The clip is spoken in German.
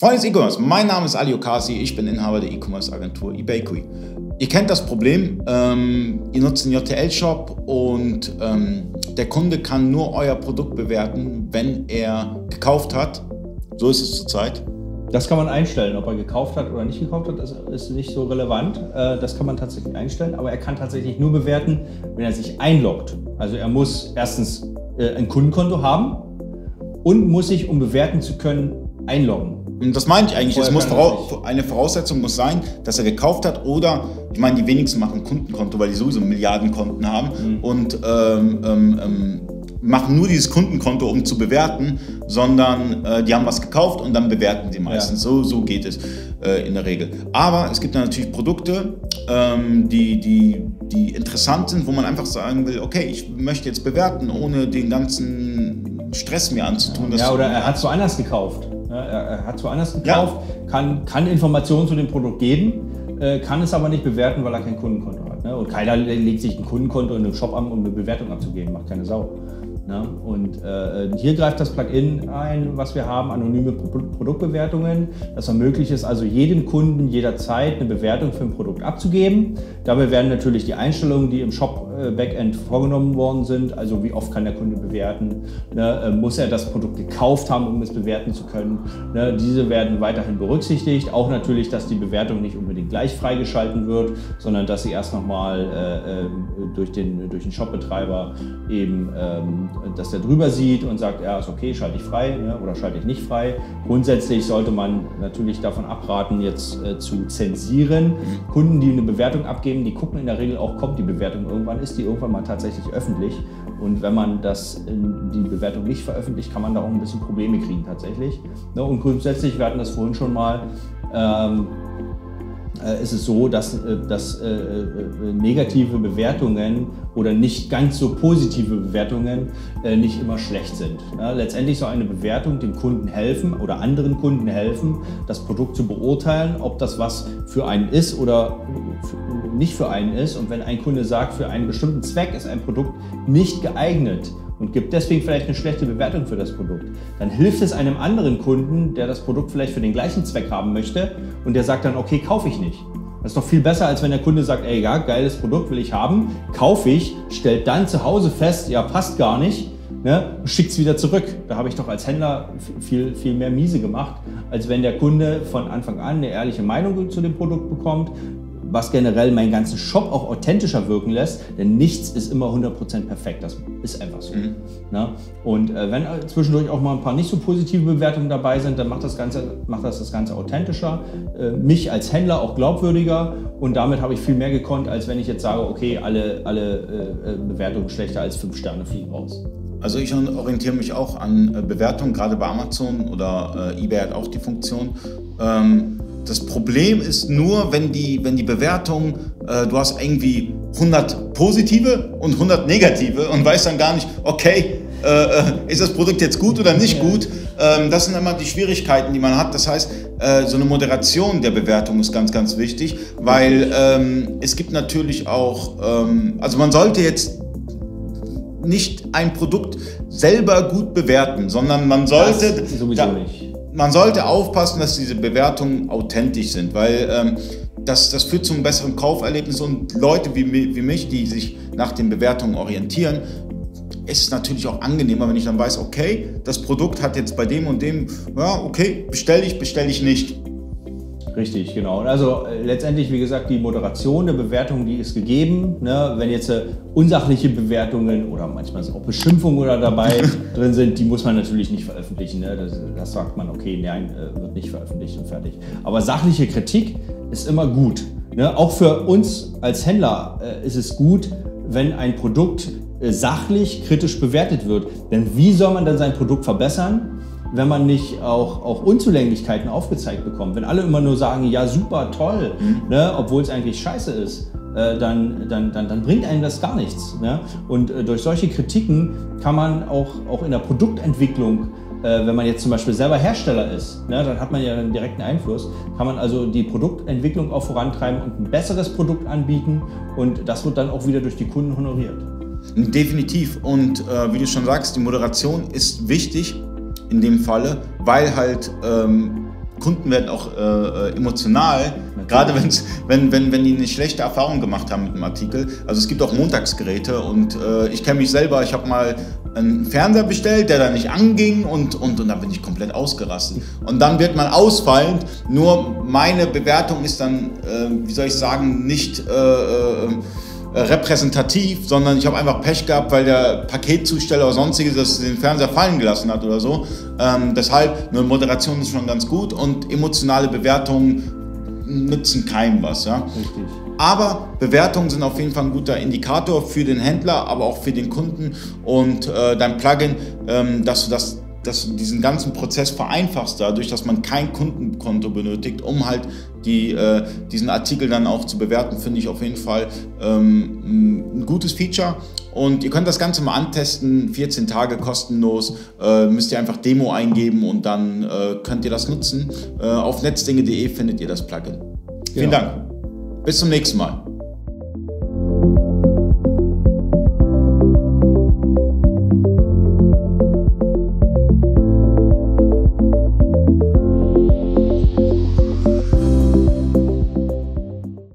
Freunde des E-Commerce, mein Name ist Ali Okasi, ich bin Inhaber der E-Commerce-Agentur eBakery. Ihr kennt das Problem, ähm, ihr nutzt einen JTL-Shop und ähm, der Kunde kann nur euer Produkt bewerten, wenn er gekauft hat. So ist es zurzeit. Das kann man einstellen, ob er gekauft hat oder nicht gekauft hat, das ist nicht so relevant. Äh, das kann man tatsächlich einstellen, aber er kann tatsächlich nur bewerten, wenn er sich einloggt. Also er muss erstens äh, ein Kundenkonto haben und muss sich, um bewerten zu können, einloggen. Und das meine ich eigentlich. Es muss eine Voraussetzung muss sein, dass er gekauft hat oder, ich meine, die wenigsten machen Kundenkonto, weil die sowieso Milliardenkonten haben mhm. und ähm, ähm, ähm, machen nur dieses Kundenkonto, um zu bewerten, sondern äh, die haben was gekauft und dann bewerten sie meistens. Ja. So, so geht es äh, in der Regel. Aber es gibt dann natürlich Produkte, ähm, die, die, die interessant sind, wo man einfach sagen will, okay, ich möchte jetzt bewerten, ohne den ganzen Stress mir anzutun. Ja, oder er hat es woanders gekauft. Er, hat es woanders gekauft, ja. kann, kann Informationen zu dem Produkt geben, äh, kann es aber nicht bewerten, weil er kein Kundenkonto hat. Ne? Und keiner legt sich ein Kundenkonto in einem Shop an, um eine Bewertung abzugeben, macht keine Sau. Ne? Und äh, hier greift das Plugin ein, was wir haben, anonyme Pro Produktbewertungen. Das ermöglicht es also jedem Kunden jederzeit eine Bewertung für ein Produkt abzugeben. Dabei werden natürlich die Einstellungen, die im Shop-Backend äh, vorgenommen worden sind, also wie oft kann der Kunde bewerten, ne? äh, muss er das Produkt gekauft haben, um es bewerten zu können. Ne? Diese werden weiterhin berücksichtigt. Auch natürlich, dass die Bewertung nicht unbedingt gleich freigeschalten wird, sondern dass sie erst nochmal äh, äh, durch den, durch den Shopbetreiber eben ähm, dass der drüber sieht und sagt, ja, ist okay, schalte ich frei ne, oder schalte ich nicht frei. Grundsätzlich sollte man natürlich davon abraten, jetzt äh, zu zensieren. Mhm. Kunden, die eine Bewertung abgeben, die gucken in der Regel auch, kommt die Bewertung irgendwann, ist die irgendwann mal tatsächlich öffentlich. Und wenn man das die Bewertung nicht veröffentlicht, kann man da auch ein bisschen Probleme kriegen tatsächlich. Ne, und grundsätzlich, wir hatten das vorhin schon mal, ähm, äh, ist es so, dass, äh, dass äh, negative Bewertungen oder nicht ganz so positive Bewertungen nicht immer schlecht sind. letztendlich soll eine Bewertung dem Kunden helfen oder anderen Kunden helfen, das Produkt zu beurteilen, ob das was für einen ist oder nicht für einen ist. Und wenn ein Kunde sagt, für einen bestimmten Zweck ist ein Produkt nicht geeignet und gibt deswegen vielleicht eine schlechte Bewertung für das Produkt, dann hilft es einem anderen Kunden, der das Produkt vielleicht für den gleichen Zweck haben möchte und der sagt dann, okay, kaufe ich nicht. Das ist doch viel besser, als wenn der Kunde sagt, ey, ja, geiles Produkt will ich haben, kaufe ich, stellt dann zu Hause fest, ja, passt gar nicht, ne, schickt es wieder zurück. Da habe ich doch als Händler viel, viel mehr miese gemacht, als wenn der Kunde von Anfang an eine ehrliche Meinung zu dem Produkt bekommt, was generell meinen ganzen Shop auch authentischer wirken lässt, denn nichts ist immer 100% perfekt. Das ist einfach so. Mhm. Ne? Und äh, wenn zwischendurch auch mal ein paar nicht so positive Bewertungen dabei sind, dann macht das Ganze, macht das, das Ganze authentischer, äh, mich als Händler auch glaubwürdiger und damit habe ich viel mehr gekonnt, als wenn ich jetzt sage, okay, alle, alle äh, äh Bewertungen schlechter als 5 Sterne fliegen raus. Also ich orientiere mich auch an äh, Bewertungen, gerade bei Amazon oder äh, eBay hat auch die Funktion. Ähm, das Problem ist nur, wenn die, wenn die Bewertung, äh, du hast irgendwie 100 positive und 100 negative und weißt dann gar nicht, okay, äh, äh, ist das Produkt jetzt gut oder nicht gut? Ähm, das sind immer die Schwierigkeiten, die man hat. Das heißt, äh, so eine Moderation der Bewertung ist ganz, ganz wichtig, weil ähm, es gibt natürlich auch, ähm, also man sollte jetzt nicht ein Produkt selber gut bewerten, sondern man sollte. Das sowieso da, nicht man sollte aufpassen, dass diese Bewertungen authentisch sind, weil ähm, das, das führt zu einem besseren Kauferlebnis und Leute wie, wie mich, die sich nach den Bewertungen orientieren, ist es natürlich auch angenehmer, wenn ich dann weiß, okay, das Produkt hat jetzt bei dem und dem, ja, okay, bestelle ich, bestelle ich nicht. Richtig, genau. Also äh, letztendlich, wie gesagt, die Moderation der Bewertung, die ist gegeben. Ne? Wenn jetzt äh, unsachliche Bewertungen oder manchmal auch Beschimpfungen oder dabei drin sind, die muss man natürlich nicht veröffentlichen. Ne? Das, das, sagt man, okay, nein, äh, wird nicht veröffentlicht und fertig. Aber sachliche Kritik ist immer gut. Ne? Auch für uns als Händler äh, ist es gut, wenn ein Produkt äh, sachlich kritisch bewertet wird. Denn wie soll man dann sein Produkt verbessern? Wenn man nicht auch, auch Unzulänglichkeiten aufgezeigt bekommt. Wenn alle immer nur sagen, ja super, toll, mhm. ne, obwohl es eigentlich scheiße ist, äh, dann, dann, dann, dann bringt einem das gar nichts. Ne? Und äh, durch solche Kritiken kann man auch, auch in der Produktentwicklung äh, wenn man jetzt zum Beispiel selber Hersteller ist, ne, dann hat man ja einen direkten Einfluss, kann man also die Produktentwicklung auch vorantreiben und ein besseres Produkt anbieten und das wird dann auch wieder durch die Kunden honoriert. Definitiv und äh, wie du schon sagst, die Moderation ist wichtig in dem Falle, weil halt ähm, Kunden werden auch äh, äh emotional, gerade wenn, wenn, wenn die eine schlechte Erfahrung gemacht haben mit einem Artikel. Also es gibt auch Montagsgeräte und äh, ich kenne mich selber, ich habe mal einen Fernseher bestellt, der da nicht anging und, und, und dann bin ich komplett ausgerastet. Und dann wird man ausfallend, nur meine Bewertung ist dann, äh, wie soll ich sagen, nicht... Äh, repräsentativ, sondern ich habe einfach Pech gehabt, weil der Paketzusteller oder sonstiges das den Fernseher fallen gelassen hat oder so. Ähm, deshalb, eine Moderation ist schon ganz gut und emotionale Bewertungen nützen keinem was. Ja? Richtig. Aber Bewertungen sind auf jeden Fall ein guter Indikator für den Händler, aber auch für den Kunden und äh, dein Plugin, ähm, dass du das dass du diesen ganzen Prozess vereinfachst dadurch, dass man kein Kundenkonto benötigt, um halt die, äh, diesen Artikel dann auch zu bewerten, finde ich auf jeden Fall ähm, ein gutes Feature. Und ihr könnt das Ganze mal antesten, 14 Tage kostenlos, äh, müsst ihr einfach Demo eingeben und dann äh, könnt ihr das nutzen. Äh, auf netzdinge.de findet ihr das Plugin. Vielen ja. Dank. Bis zum nächsten Mal.